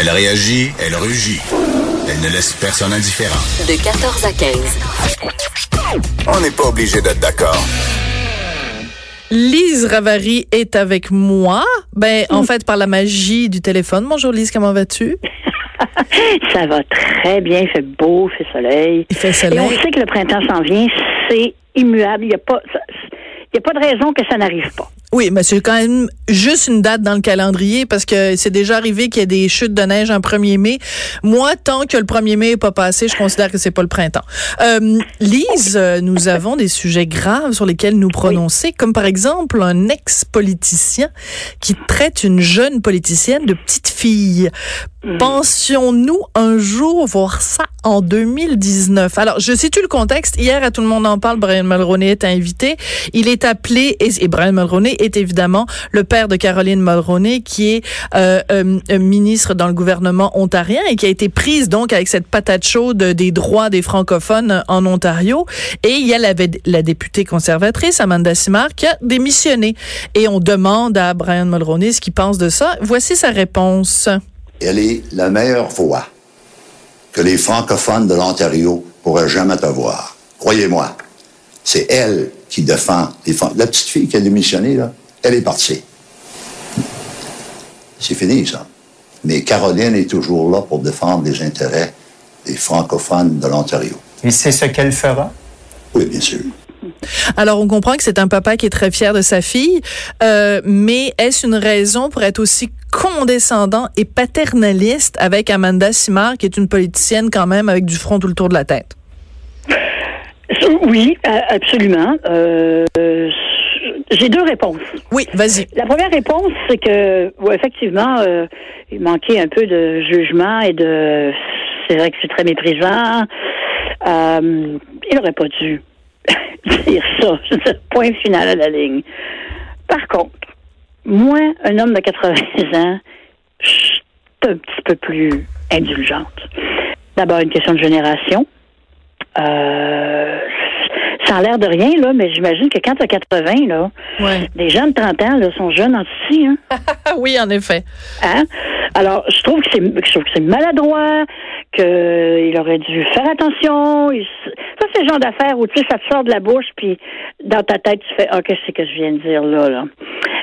Elle réagit, elle rugit. Elle ne laisse personne indifférent. De 14 à 15. On n'est pas obligé d'être d'accord. Lise Ravary est avec moi. Ben, en fait, par la magie du téléphone. Bonjour Lise, comment vas-tu? Ça va très bien, il fait beau, il fait soleil. Il fait Et on soleil. sait que le printemps s'en vient, c'est immuable. Il n'y a pas, ça- il y a pas de raison que ça n'arrive pas. Oui, mais c'est quand même juste une date dans le calendrier parce que c'est déjà arrivé qu'il y ait des chutes de neige un 1er mai. Moi, tant que le 1er mai n'est pas passé, je considère que c'est pas le printemps. Euh, Lise, euh, nous avons des sujets graves sur lesquels nous prononcer, comme par exemple un ex-politicien qui traite une jeune politicienne de petite fille. Pensions-nous un jour voir ça en 2019? Alors, je situe le contexte. Hier, à Tout le monde en parle, Brian Mulroney est invité. Il est appelé, et, et Brian Mulroney est évidemment le père de Caroline Mulroney, qui est euh, euh, euh, ministre dans le gouvernement ontarien et qui a été prise donc avec cette patate chaude des droits des francophones en Ontario. Et il y a la, la députée conservatrice, Amanda Simard, qui a démissionné. Et on demande à Brian Mulroney ce qu'il pense de ça. Voici sa réponse. Elle est la meilleure voix que les francophones de l'Ontario pourraient jamais avoir. Croyez-moi, c'est elle qui défend les francophones. La petite fille qui a démissionné, là, elle est partie. C'est fini, ça. Mais Caroline est toujours là pour défendre les intérêts des francophones de l'Ontario. Et c'est ce qu'elle fera? Oui, bien sûr. Alors, on comprend que c'est un papa qui est très fier de sa fille, euh, mais est-ce une raison pour être aussi condescendant et paternaliste avec Amanda Simard, qui est une politicienne quand même avec du front tout le tour de la tête? Oui, a- absolument. Euh, J'ai deux réponses. Oui, vas-y. La première réponse, c'est que, ouais, effectivement, euh, il manquait un peu de jugement et de. C'est vrai que c'est très méprisant. Euh, il n'aurait pas dû dire ça. C'est le point final à la ligne. Par contre, moi, un homme de 80 ans, je suis un petit peu plus indulgente. D'abord, une question de génération. Euh, ça a l'air de rien, là, mais j'imagine que quand tu as 80, là, Ouais. les gens de 30 ans là, sont jeunes en ceci, hein? Oui, en effet. Hein? Alors, je trouve que c'est je trouve que c'est maladroit, qu'il aurait dû faire attention. Il c'est le genre d'affaire où tu sais, ça te sort de la bouche, puis dans ta tête, tu fais Ah, qu'est-ce que je viens de dire là, là.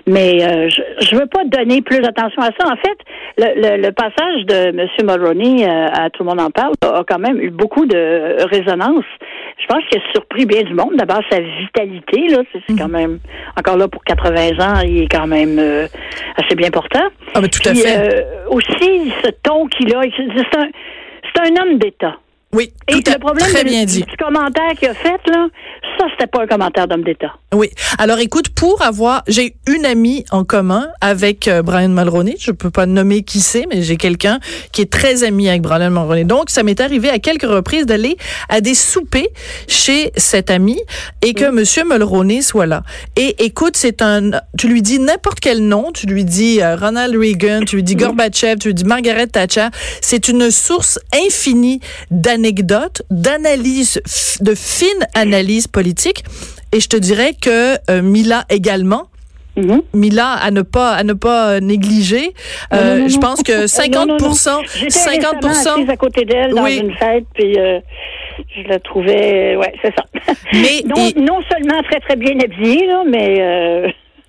Mais euh, je, je veux pas donner plus d'attention à ça. En fait, le, le, le passage de M. Mulroney euh, à Tout le monde en parle a quand même eu beaucoup de résonance. Je pense qu'il a surpris bien du monde. D'abord, sa vitalité, là, c'est quand même encore là pour 80 ans, il est quand même euh, assez bien portant. Ah, mais tout à Puis, fait. euh, aussi, ce ton qu'il a, c'est un, c'est un homme d'État. Oui, Et tout le problème très bien dit. petit commentaire qu'il a fait, là, ça, c'était pas un commentaire d'homme d'État. Oui. Alors, écoute, pour avoir, j'ai une amie en commun avec euh, Brian Mulroney. Je peux pas nommer qui c'est, mais j'ai quelqu'un qui est très ami avec Brian Mulroney. Donc, ça m'est arrivé à quelques reprises d'aller à des soupers chez cet ami et que Monsieur Mulroney soit là. Et écoute, c'est un, tu lui dis n'importe quel nom, tu lui dis euh, Ronald Reagan, tu lui dis Gorbatchev, tu lui dis Margaret Thatcher. C'est une source infinie d'anecdotes, d'analyses, de fines analyses politiques. Et je te dirais que euh, Mila également. Mhm. Mila à ne pas à ne pas euh, négliger. Euh, non, non, je pense que Oh, 50 non, non, non. J'étais 50 récemment assise à côté d'elle dans Oui. une fête, puis euh, je la trouvais, ouais, c'est ça. Mais non, et- non seulement très très bien habillée, là, mais euh,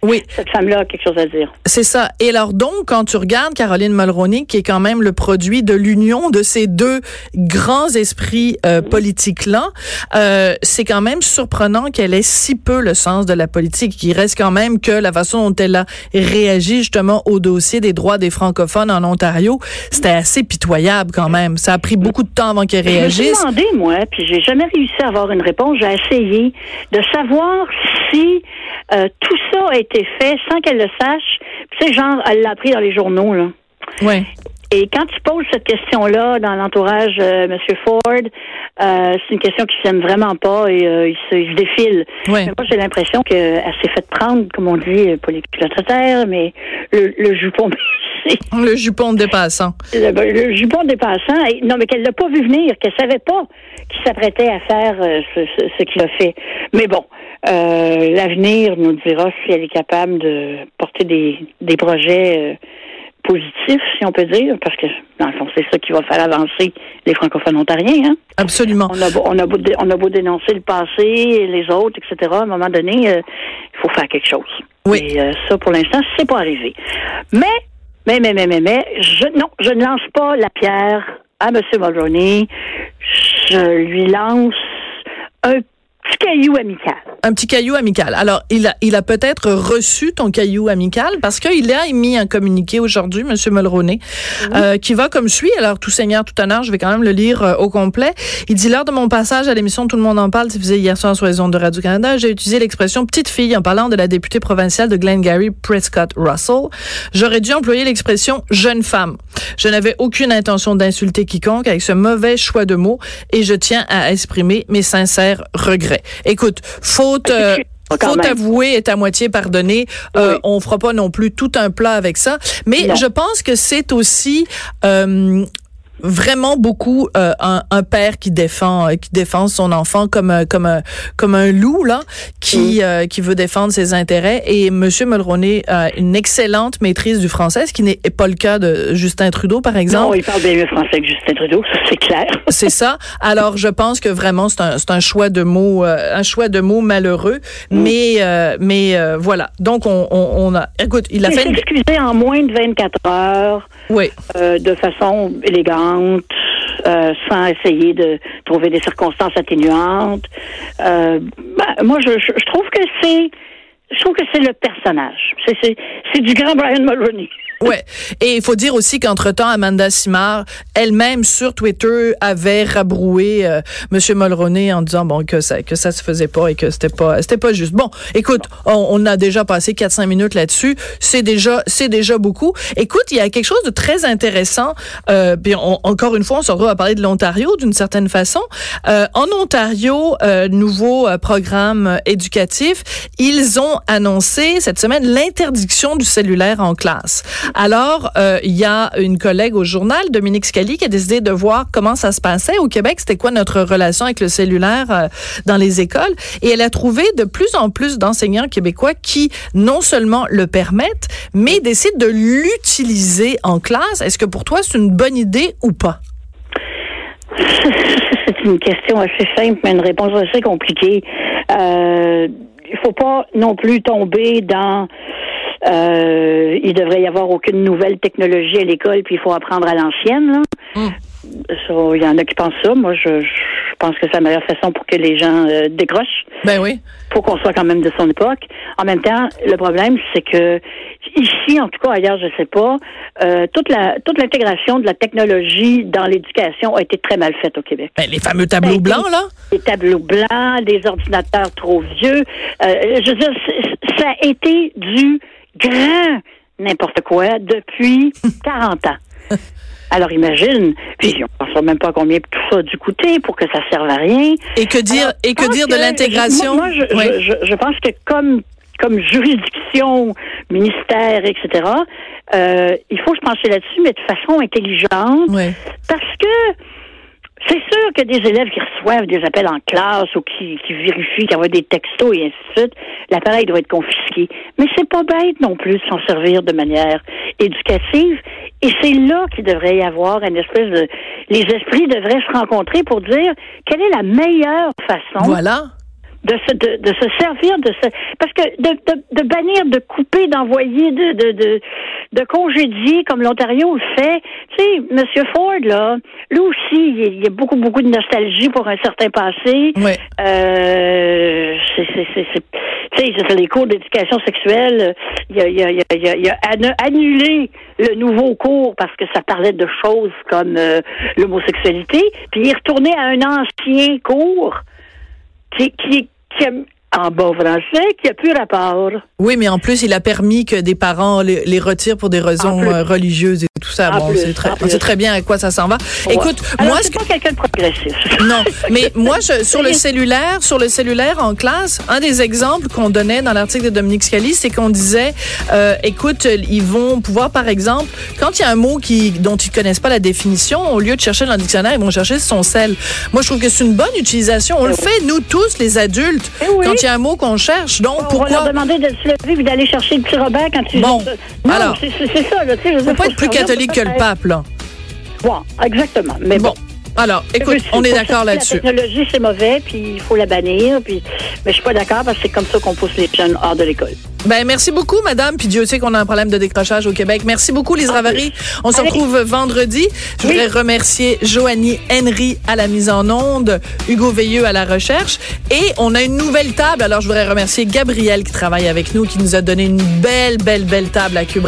oui, cette femme-là a quelque chose à dire. c'est ça. Et alors donc quand tu regardes Caroline Mulroney qui est quand même le produit de l'union de ces deux grands esprits euh, politiques là, euh, c'est quand même surprenant qu'elle ait si peu le sens de la politique. Il reste quand même que la façon dont elle a réagi justement au dossier des droits des francophones en Ontario, c'était assez pitoyable quand même. Ça a pris beaucoup de temps avant qu'elle Je me réagisse. suis demandé, moi, puis j'ai jamais réussi à avoir une réponse. J'ai essayé de savoir si euh, tout ça a été fait sans qu'elle le sache. Puis, sais, genre, elle l'a appris dans les journaux, là. Ouais. Et quand tu poses cette question-là dans l'entourage euh, M. Ford, euh, c'est une question qui s'aime vraiment pas et euh, il, se, il se défile. Mais moi, j'ai l'impression qu'elle s'est fait prendre, comme on dit, pas les culottes à terre, mais le, le jupon. Le jupon dépassant. Le, le jupon dépassant. Et- non, mais qu'elle l'a pas vu venir, qu'elle savait pas qu'il s'apprêtait à faire euh, ce, ce, ce qu'il a fait. Mais bon, euh, l'avenir nous dira si elle est capable de porter des, des projets euh, positif, si on peut dire, parce que dans le fond, c'est ça qui va faire avancer les francophones ontariens. Hein? Absolument. On a, beau, on, a beau, on a beau dénoncer le passé, les autres, etc. À un moment donné, euh, il faut faire quelque chose. Oui. Et euh, ça, pour l'instant, c'est pas arrivé. Mais, mais, mais, mais, mais, mais, je, non, je ne lance pas la pierre à M. Mulroney. Je lui lance un petit caillou amical. Un petit caillou amical. Alors, il a, il a peut-être reçu ton caillou amical parce qu'il a émis un communiqué aujourd'hui, M. Mulroney, euh, qui va comme suit. Alors, tout seigneur, tout honneur, je vais quand même le lire euh, au complet. Il dit, lors de mon passage à l'émission Tout le monde en parle, diffusée hier soir sur les ondes de Radio-Canada, j'ai utilisé l'expression petite fille en parlant de la députée provinciale de Glengarry, Prescott Russell. J'aurais dû employer l'expression jeune femme. Je n'avais aucune intention d'insulter quiconque avec ce mauvais choix de mots et je tiens à exprimer mes sincères regrets. Écoute, faute... euh, Quand Faute même. avouée est à moitié pardonnée. Euh, Oui. On fera pas non plus tout un plat avec ça, mais Non. je pense que c'est aussi euh, vraiment beaucoup euh, un, un père qui défend euh, qui défend son enfant comme un- comme un, comme un loup là Mm. qui euh, qui veut défendre ses intérêts et Monsieur Mulroney a une excellente maîtrise du français, ce qui n'est pas le cas de Justin Trudeau par exemple. Non, il parle bien mieux français que Justin Trudeau, c'est clair. C'est ça. Alors, je pense que vraiment, c'est un, c'est un choix de mots, euh, un choix de mots malheureux. Mm. Mais, euh, mais euh, voilà. Donc, on, on, on a. Écoute, il a Il fait. Une... en moins de 24 heures. Oui. euh, de façon élégante, euh, sans essayer de trouver des circonstances atténuantes. Euh, ben, moi, je, trouve que c'est, je trouve que c'est le personnage. C'est, c'est du grand Brian Mulroney. Ouais. Et il faut dire aussi qu'entre-temps, Amanda Simard, elle-même sur Twitter, avait rabroué euh, Monsieur Mulroney en disant bon que ça que ça se faisait pas et que c'était pas c'était pas juste. Bon, écoute, on, on a déjà passé 4-5 minutes là-dessus. C'est déjà c'est déjà beaucoup. Écoute, il y a quelque chose de très intéressant. Euh, puis on- encore une fois, on se retrouve à parler de l'Ontario d'une certaine façon. Euh, en Ontario, euh, nouveau euh, programme éducatif, ils ont annoncé cette semaine l'interdiction du cellulaire en classe. Alors, euh, il y a une collègue au journal, Dominique Scali, qui a décidé de voir comment ça se passait au Québec. C'était quoi notre relation avec le cellulaire euh, dans les écoles? Et elle a trouvé de plus en plus d'enseignants québécois qui non seulement le permettent, mais décident de l'utiliser en classe. Est-ce que pour toi, c'est une bonne idée ou pas? c'est une question assez simple, mais une réponse assez compliquée. Euh, il faut pas non plus tomber dans euh, il devrait y avoir aucune nouvelle technologie à l'école, puis il faut apprendre à l'ancienne. là. Mm. Ça, Il y en a qui pensent ça. Moi, je, je pense que c'est la meilleure façon pour que les gens euh, décrochent. Ben oui. faut qu'on soit quand même de son époque. En même temps, le problème, c'est que ici, en tout cas ailleurs, je sais pas, euh, toute la toute l'intégration de la technologie dans l'éducation a été très mal faite au Québec. Ben, les fameux tableaux Ben, blancs, là. Des tableaux blancs, des ordinateurs trop vieux. Euh, je veux dire, ça a été du grand n'importe quoi depuis 40 ans. Alors imagine, puis on ne sait même pas combien tout ça a dû coûter pour que ça serve à rien. Et que dire, Alors, et que dire de l'intégration? Moi, moi, je, Oui. je, je- je pense que comme comme juridiction, ministère, etc., euh, il faut se pencher là-dessus, mais de façon intelligente, Oui. parce que c'est sûr que des élèves qui reçoivent des appels en classe ou qui, qui vérifient, qui envoient des textos et ainsi de suite, l'appareil doit être confisqué. Mais c'est pas bête non plus de s'en servir de manière éducative. Et c'est là qu'il devrait y avoir une espèce de... Les esprits devraient se rencontrer pour dire quelle est la meilleure façon Voilà. De se, de, de se servir de ce parce que de, de, de bannir, de couper, d'envoyer, de, de, de, de congédier comme l'Ontario le fait. Tu sais, Monsieur Ford, là, lui aussi, il y a beaucoup, beaucoup de nostalgie pour un certain passé. Oui. Euh, c'est, c'est, c'est, tu sais, les cours d'éducation sexuelle. Il a, il a, il a, il a, annulé le nouveau cours parce que ça parlait de choses comme euh, l'homosexualité. Puis il est retourné à un ancien cours qui, qui, qui a, en bon français, qui a plus rapport. Oui, mais en plus, il a permis que des parents les, les retirent pour des raisons euh, religieuses tout ça. En bon, plus, c'est très, on sait très bien à quoi ça s'en va. Écoute, Alors, moi, c'est ce pas quelqu'un de progressif. Non, mais moi, je, sur le cellulaire, sur le cellulaire en classe, un des exemples qu'on donnait dans l'article de Dominique Scali, c'est qu'on disait, euh, écoute, ils vont pouvoir, par exemple, quand il y a un mot qui, dont ils connaissent pas la définition, au lieu de chercher dans le dictionnaire, ils vont chercher son sel. Moi, je trouve que c'est une bonne utilisation. On le fait, nous tous, les adultes. Eh oui. Quand contient un mot qu'on cherche. Donc, On va leur demander de se lever et d'aller chercher le petit Robert quand tu... Bon, alors. c'est ça, là, tu sais. je veux Faut dire, pas être plus catholique que le pape, là. Ouais, exactement. Mais bon. Bon. Alors, écoute, on est d'accord là-dessus. La technologie, c'est mauvais, puis il faut la bannir. Puis... Mais je suis pas d'accord parce que c'est comme ça qu'on pousse les jeunes hors de l'école. Ben, merci beaucoup, madame. Puis Dieu sait qu'on a un problème de décrochage au Québec. Merci beaucoup, Lise Ravary. On se retrouve vendredi. Je Oui. voudrais remercier Joanie Henry à la mise en onde, Hugo Veilleux à la recherche. Et on a une nouvelle table. Alors, je voudrais remercier Gabriel qui travaille avec nous, qui nous a donné une belle, belle, belle table à Cube